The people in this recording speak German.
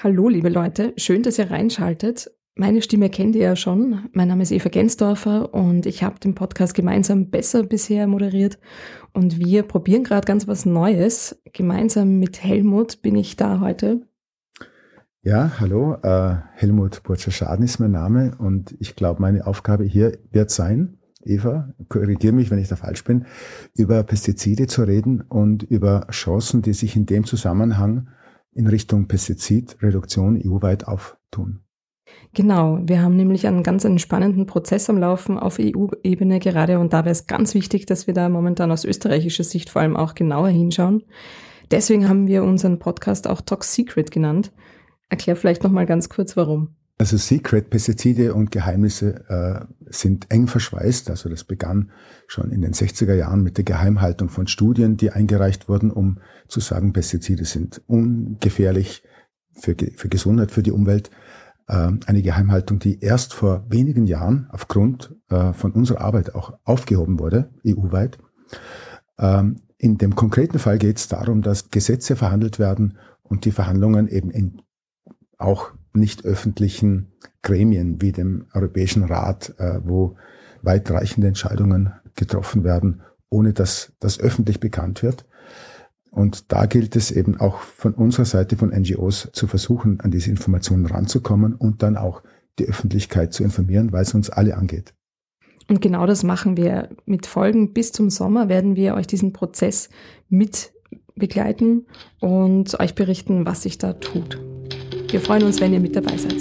Hallo, liebe Leute, schön, dass ihr reinschaltet. Meine Stimme kennt ihr ja schon. Mein Name ist Eva Gensdorfer und ich habe den Podcast gemeinsam besser bisher moderiert. Und wir probieren gerade ganz was Neues. Gemeinsam mit Helmut bin ich da heute. Ja, hallo, äh, Helmut Burtscher-Schaden ist mein Name und ich glaube, meine Aufgabe hier wird sein, Eva, korrigiere mich, wenn ich da falsch bin, über Pestizide zu reden und über Chancen, die sich in dem Zusammenhang in Richtung Pestizidreduktion EU-weit auftun. Genau, wir haben nämlich einen ganz einen spannenden Prozess am Laufen auf EU-Ebene gerade und da wäre es ganz wichtig, dass wir da momentan aus österreichischer Sicht vor allem auch genauer hinschauen. Deswegen haben wir unseren Podcast auch Tox Secret genannt. Erklär vielleicht nochmal ganz kurz, warum. Also Secret, Pestizide und Geheimnisse äh, sind eng verschweißt. Also das begann schon in den 60er Jahren mit der Geheimhaltung von Studien, die eingereicht wurden, um zu sagen, Pestizide sind ungefährlich für, für Gesundheit, für die Umwelt. Äh, eine Geheimhaltung, die erst vor wenigen Jahren aufgrund äh, von unserer Arbeit auch aufgehoben wurde, EU-weit. Ähm, in dem konkreten Fall geht es darum, dass Gesetze verhandelt werden und die Verhandlungen eben in auch nicht öffentlichen Gremien wie dem Europäischen Rat, äh, wo weitreichende Entscheidungen getroffen werden, ohne dass das öffentlich bekannt wird. Und da gilt es eben auch von unserer Seite von NGOs zu versuchen, an diese Informationen ranzukommen und dann auch die Öffentlichkeit zu informieren, weil es uns alle angeht. Und genau das machen wir. Mit Folgen bis zum Sommer werden wir euch diesen Prozess mit begleiten und euch berichten, was sich da tut. Wir freuen uns, wenn ihr mit dabei seid.